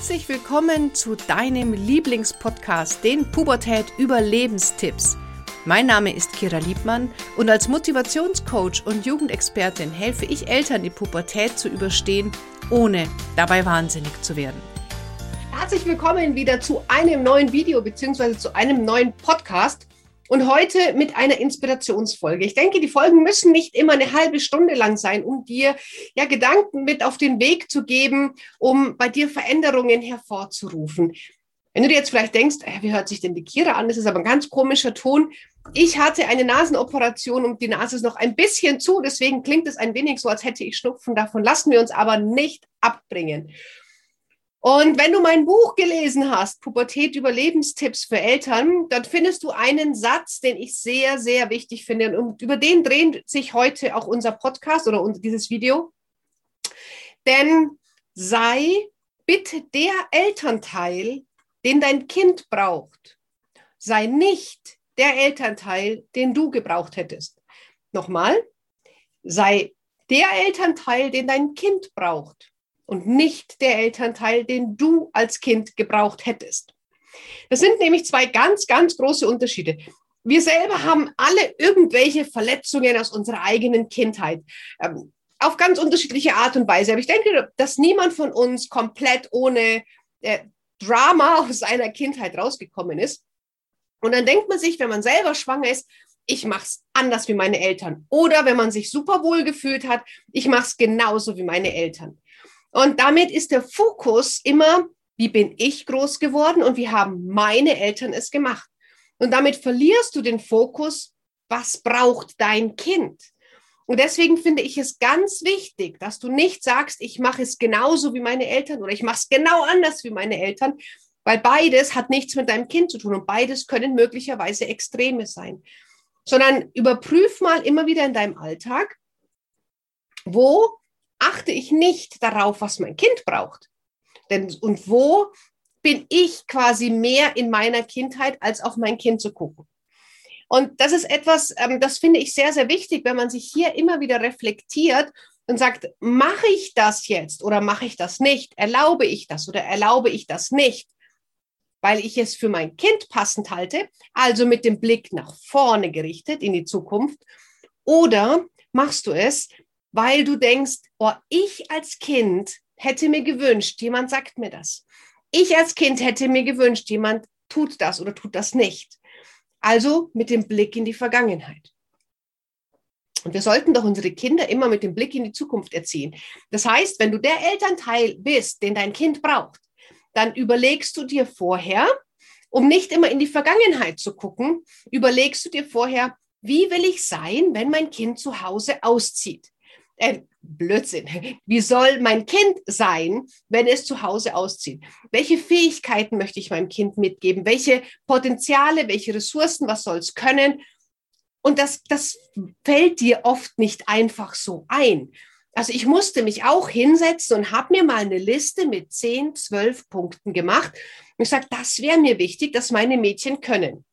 Herzlich willkommen zu deinem Lieblingspodcast, den Pubertät Überlebenstipps. Mein Name ist Kira Liebmann und als Motivationscoach und Jugendexpertin helfe ich Eltern, die Pubertät zu überstehen, ohne dabei wahnsinnig zu werden. Herzlich willkommen wieder zu einem neuen Video bzw. zu einem neuen Podcast und heute mit einer Inspirationsfolge. Ich denke, die Folgen müssen nicht immer eine halbe Stunde lang sein, um dir ja Gedanken mit auf den Weg zu geben, um bei dir Veränderungen hervorzurufen. Wenn du dir jetzt vielleicht denkst, äh, wie hört sich denn die Kira an? Das ist aber ein ganz komischer Ton. Ich hatte eine Nasenoperation und die Nase ist noch ein bisschen zu, deswegen klingt es ein wenig so, als hätte ich Schnupfen. Davon lassen wir uns aber nicht abbringen. Und wenn du mein Buch gelesen hast, Pubertät Überlebenstipps für Eltern, dann findest du einen Satz, den ich sehr, sehr wichtig finde. Und über den dreht sich heute auch unser Podcast oder dieses Video. Denn sei bitte der Elternteil, den dein Kind braucht. Sei nicht der Elternteil, den du gebraucht hättest. Nochmal, sei der Elternteil, den dein Kind braucht und nicht der Elternteil, den du als Kind gebraucht hättest. Das sind nämlich zwei ganz, ganz große Unterschiede. Wir selber haben alle irgendwelche Verletzungen aus unserer eigenen Kindheit. Ähm, auf ganz unterschiedliche Art und Weise. Aber ich denke, dass niemand von uns komplett ohne äh, Drama aus seiner Kindheit rausgekommen ist. Und dann denkt man sich, wenn man selber schwanger ist, ich mache es anders wie meine Eltern. Oder wenn man sich super wohl gefühlt hat, ich mache es genauso wie meine Eltern. Und damit ist der Fokus immer, wie bin ich groß geworden und wie haben meine Eltern es gemacht. Und damit verlierst du den Fokus, was braucht dein Kind. Und deswegen finde ich es ganz wichtig, dass du nicht sagst, ich mache es genauso wie meine Eltern oder ich mache es genau anders wie meine Eltern, weil beides hat nichts mit deinem Kind zu tun und beides können möglicherweise Extreme sein. Sondern überprüf mal immer wieder in deinem Alltag, wo achte ich nicht darauf, was mein Kind braucht. Denn, und wo bin ich quasi mehr in meiner Kindheit, als auf mein Kind zu gucken. Und das ist etwas, ähm, das finde ich sehr, sehr wichtig, wenn man sich hier immer wieder reflektiert und sagt, mache ich das jetzt oder mache ich das nicht? Erlaube ich das oder erlaube ich das nicht? Weil ich es für mein Kind passend halte, also mit dem Blick nach vorne gerichtet in die Zukunft. Oder machst du es, weil du denkst, oh, ich als Kind hätte mir gewünscht, jemand sagt mir das. Ich als Kind hätte mir gewünscht, jemand tut das oder tut das nicht. Also mit dem Blick in die Vergangenheit. Und wir sollten doch unsere Kinder immer mit dem Blick in die Zukunft erziehen. Das heißt, wenn du der Elternteil bist, den dein Kind braucht, dann überlegst du dir vorher, um nicht immer in die Vergangenheit zu gucken, überlegst du dir vorher, wie will ich sein, wenn mein Kind zu Hause auszieht? Äh, Blödsinn. Wie soll mein Kind sein, wenn es zu Hause auszieht? Welche Fähigkeiten möchte ich meinem Kind mitgeben? Welche Potenziale, welche Ressourcen, was soll es können? Und das, das fällt dir oft nicht einfach so ein. Also ich musste mich auch hinsetzen und habe mir mal eine Liste mit 10, 12 Punkten gemacht. Und ich sage, das wäre mir wichtig, dass meine Mädchen können.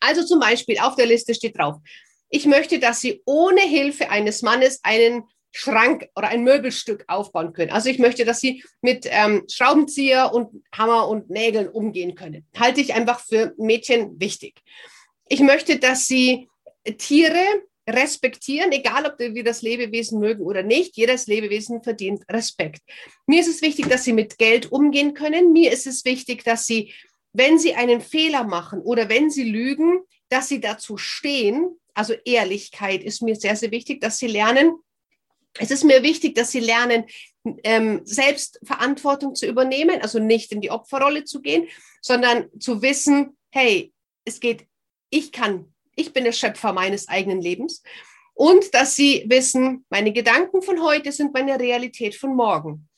Also zum Beispiel auf der Liste steht drauf, ich möchte, dass Sie ohne Hilfe eines Mannes einen Schrank oder ein Möbelstück aufbauen können. Also ich möchte, dass Sie mit ähm, Schraubenzieher und Hammer und Nägeln umgehen können. Halte ich einfach für Mädchen wichtig. Ich möchte, dass Sie Tiere respektieren, egal ob wir das Lebewesen mögen oder nicht. Jedes Lebewesen verdient Respekt. Mir ist es wichtig, dass Sie mit Geld umgehen können. Mir ist es wichtig, dass Sie, wenn Sie einen Fehler machen oder wenn Sie lügen, dass Sie dazu stehen also Ehrlichkeit ist mir sehr, sehr wichtig, dass sie lernen. Es ist mir wichtig, dass sie lernen, ähm, selbst Verantwortung zu übernehmen, also nicht in die Opferrolle zu gehen, sondern zu wissen, hey, es geht, ich kann, ich bin der Schöpfer meines eigenen Lebens. Und dass sie wissen, meine Gedanken von heute sind meine Realität von morgen.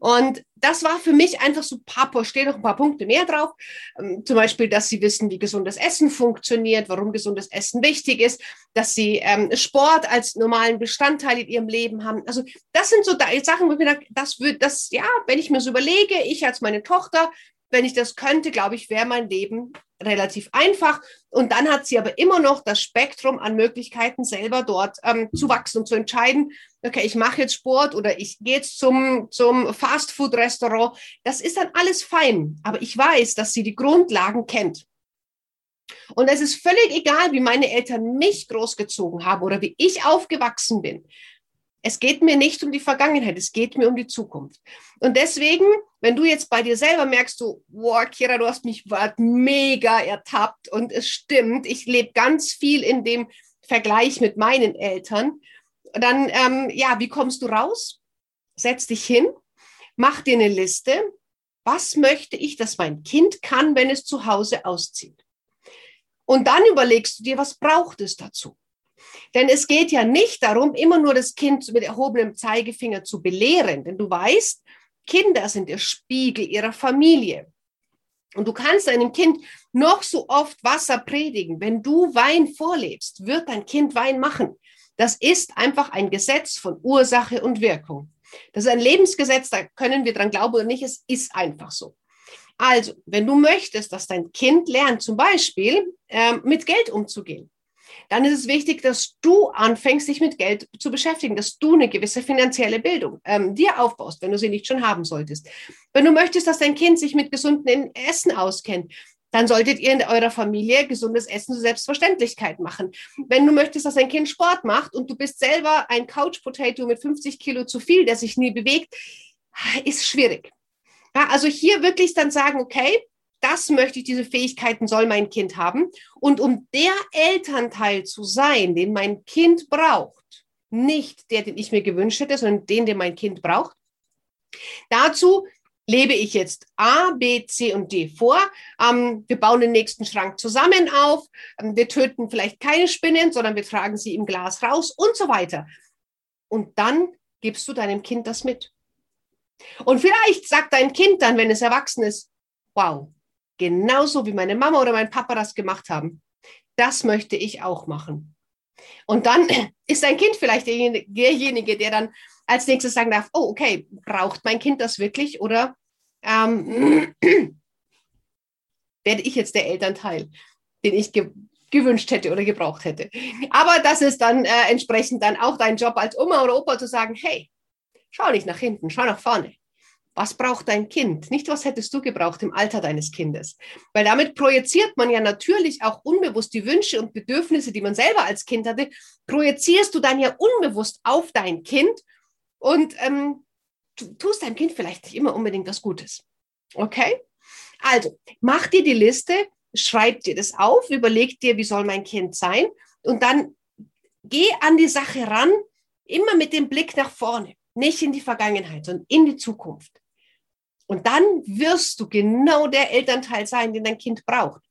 Und das war für mich einfach so paar, stehen noch ein paar Punkte mehr drauf. Ähm, zum Beispiel, dass sie wissen, wie gesundes Essen funktioniert, warum gesundes Essen wichtig ist, dass sie ähm, Sport als normalen Bestandteil in ihrem Leben haben. Also das sind so Sachen, wo ich mir denke, das wird, das, ja, wenn ich mir so überlege, ich als meine Tochter, wenn ich das könnte, glaube ich, wäre mein Leben relativ einfach. Und dann hat sie aber immer noch das Spektrum an Möglichkeiten, selber dort ähm, zu wachsen und zu entscheiden, okay, ich mache jetzt Sport oder ich gehe jetzt zum, zum Fastfood-Restaurant. Das ist dann alles fein. Aber ich weiß, dass sie die Grundlagen kennt. Und es ist völlig egal, wie meine Eltern mich großgezogen haben oder wie ich aufgewachsen bin. Es geht mir nicht um die Vergangenheit, es geht mir um die Zukunft. Und deswegen, wenn du jetzt bei dir selber merkst, du, wow, Kira, du hast mich mega ertappt und es stimmt, ich lebe ganz viel in dem Vergleich mit meinen Eltern, dann, ähm, ja, wie kommst du raus? Setz dich hin, mach dir eine Liste. Was möchte ich, dass mein Kind kann, wenn es zu Hause auszieht? Und dann überlegst du dir, was braucht es dazu? Denn es geht ja nicht darum, immer nur das Kind mit erhobenem Zeigefinger zu belehren. Denn du weißt, Kinder sind der Spiegel ihrer Familie. Und du kannst deinem Kind noch so oft Wasser predigen. Wenn du Wein vorlebst, wird dein Kind Wein machen. Das ist einfach ein Gesetz von Ursache und Wirkung. Das ist ein Lebensgesetz, da können wir dran glauben oder nicht, es ist einfach so. Also, wenn du möchtest, dass dein Kind lernt, zum Beispiel ähm, mit Geld umzugehen, dann ist es wichtig, dass du anfängst, dich mit Geld zu beschäftigen, dass du eine gewisse finanzielle Bildung ähm, dir aufbaust, wenn du sie nicht schon haben solltest. Wenn du möchtest, dass dein Kind sich mit gesundem Essen auskennt, dann solltet ihr in eurer Familie gesundes Essen zur Selbstverständlichkeit machen. Wenn du möchtest, dass dein Kind Sport macht und du bist selber ein Couch Potato mit 50 Kilo zu viel, der sich nie bewegt, ist schwierig. Ja, also hier wirklich dann sagen, okay, das möchte ich, diese Fähigkeiten soll mein Kind haben. Und um der Elternteil zu sein, den mein Kind braucht, nicht der, den ich mir gewünscht hätte, sondern den, den mein Kind braucht, dazu lebe ich jetzt A, B, C und D vor. Ähm, wir bauen den nächsten Schrank zusammen auf. Ähm, wir töten vielleicht keine Spinnen, sondern wir tragen sie im Glas raus und so weiter. Und dann gibst du deinem Kind das mit. Und vielleicht sagt dein Kind dann, wenn es erwachsen ist, wow, genauso wie meine Mama oder mein Papa das gemacht haben, das möchte ich auch machen. Und dann ist dein Kind vielleicht derjenige, der dann als nächstes sagen darf, oh, okay, braucht mein Kind das wirklich oder ähm, werde ich jetzt der Elternteil, den ich ge gewünscht hätte oder gebraucht hätte. Aber das ist dann äh, entsprechend dann auch dein Job als Oma oder Opa zu sagen, hey, schau nicht nach hinten, schau nach vorne. Was braucht dein Kind? Nicht, was hättest du gebraucht im Alter deines Kindes? Weil damit projiziert man ja natürlich auch unbewusst die Wünsche und Bedürfnisse, die man selber als Kind hatte, projizierst du dann ja unbewusst auf dein Kind und ähm, tust deinem Kind vielleicht nicht immer unbedingt was Gutes. Okay? Also, mach dir die Liste, schreib dir das auf, überleg dir, wie soll mein Kind sein und dann geh an die Sache ran, immer mit dem Blick nach vorne, nicht in die Vergangenheit, sondern in die Zukunft. Und dann wirst du genau der Elternteil sein, den dein Kind braucht.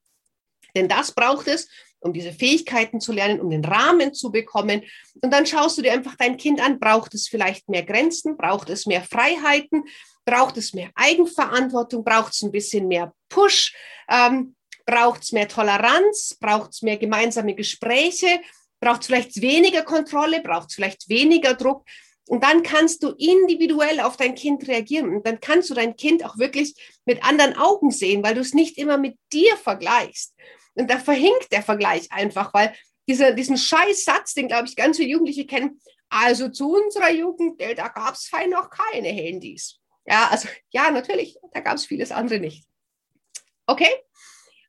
Denn das braucht es, um diese Fähigkeiten zu lernen, um den Rahmen zu bekommen. Und dann schaust du dir einfach dein Kind an, braucht es vielleicht mehr Grenzen, braucht es mehr Freiheiten, braucht es mehr Eigenverantwortung, braucht es ein bisschen mehr Push, ähm, braucht es mehr Toleranz, braucht es mehr gemeinsame Gespräche, braucht es vielleicht weniger Kontrolle, braucht es vielleicht weniger Druck. Und dann kannst du individuell auf dein Kind reagieren. Und dann kannst du dein Kind auch wirklich mit anderen Augen sehen, weil du es nicht immer mit dir vergleichst. Und da verhinkt der Vergleich einfach, weil dieser, diesen Scheißsatz, den, glaube ich, ganz viele Jugendliche kennen, also zu unserer Jugend, da gab es fein noch keine Handys. Ja, also ja, natürlich, da gab es vieles andere nicht. Okay?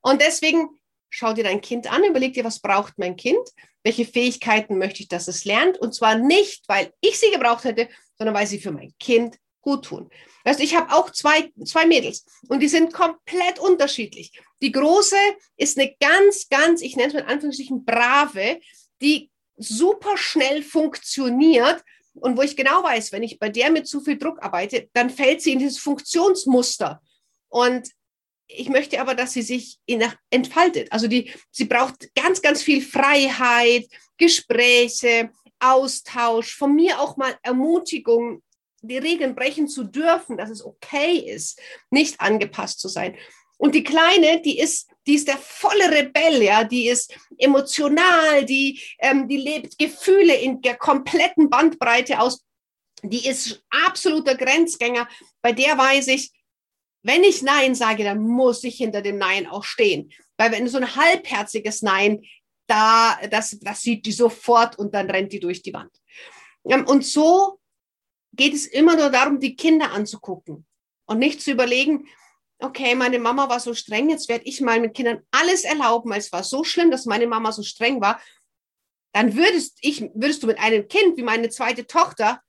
Und deswegen schau dir dein Kind an, überleg dir, was braucht mein Kind, welche Fähigkeiten möchte ich, dass es lernt. Und zwar nicht, weil ich sie gebraucht hätte, sondern weil sie für mein Kind gut tun. Also ich habe auch zwei, zwei Mädels und die sind komplett unterschiedlich. Die große ist eine ganz, ganz, ich nenne es mal in Anführungsstrichen, brave, die super schnell funktioniert und wo ich genau weiß, wenn ich bei der mit zu viel Druck arbeite, dann fällt sie in dieses Funktionsmuster. Und ich möchte aber, dass sie sich entfaltet. Also die, sie braucht ganz, ganz viel Freiheit, Gespräche, Austausch, von mir auch mal Ermutigung, die Regeln brechen zu dürfen, dass es okay ist, nicht angepasst zu sein. Und die Kleine, die ist, die ist der volle Rebell, ja, die ist emotional, die, ähm, die lebt Gefühle in der kompletten Bandbreite aus. Die ist absoluter Grenzgänger. Bei der weiß ich, wenn ich Nein sage, dann muss ich hinter dem Nein auch stehen. Weil wenn so ein halbherziges Nein, da, das, das sieht die sofort und dann rennt die durch die Wand. Und so geht es immer nur darum, die Kinder anzugucken und nicht zu überlegen, okay, meine Mama war so streng, jetzt werde ich meinen Kindern alles erlauben, weil es war so schlimm, dass meine Mama so streng war. Dann würdest, ich, würdest du mit einem Kind wie meine zweite Tochter,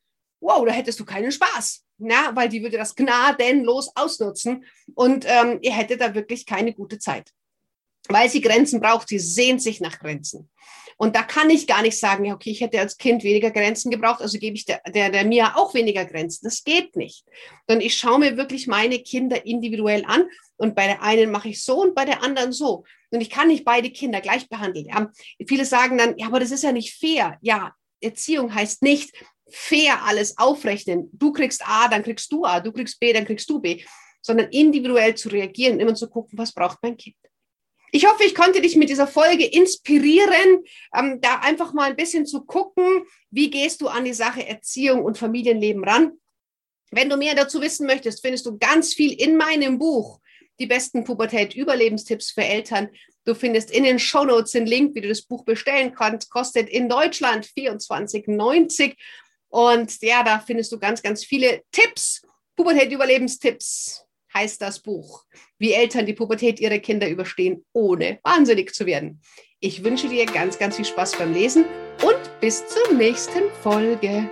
wow, da hättest du keinen Spaß. Na, weil die würde das gnadenlos ausnutzen und ähm, ihr hättet da wirklich keine gute Zeit. Weil sie Grenzen braucht, sie sehnt sich nach Grenzen. Und da kann ich gar nicht sagen, ja, okay, ich hätte als Kind weniger Grenzen gebraucht, also gebe ich der, der, der Mia auch weniger Grenzen. Das geht nicht. Sondern ich schaue mir wirklich meine Kinder individuell an und bei der einen mache ich so und bei der anderen so. Und ich kann nicht beide Kinder gleich behandeln. Ja, viele sagen dann, ja, aber das ist ja nicht fair. Ja, Erziehung heißt nicht fair alles aufrechnen. Du kriegst A, dann kriegst du A, du kriegst B, dann kriegst du B, sondern individuell zu reagieren, immer zu gucken, was braucht mein Kind. Ich hoffe, ich konnte dich mit dieser Folge inspirieren, ähm, da einfach mal ein bisschen zu gucken, wie gehst du an die Sache Erziehung und Familienleben ran. Wenn du mehr dazu wissen möchtest, findest du ganz viel in meinem Buch, die besten Pubertät-Überlebenstipps für Eltern. Du findest in den Shownotes den Link, wie du das Buch bestellen kannst. Kostet in Deutschland 24,90. Und ja, da findest du ganz, ganz viele Tipps, Pubertät-Überlebenstipps heißt das Buch, wie Eltern die Pubertät ihrer Kinder überstehen, ohne wahnsinnig zu werden. Ich wünsche dir ganz, ganz viel Spaß beim Lesen und bis zur nächsten Folge.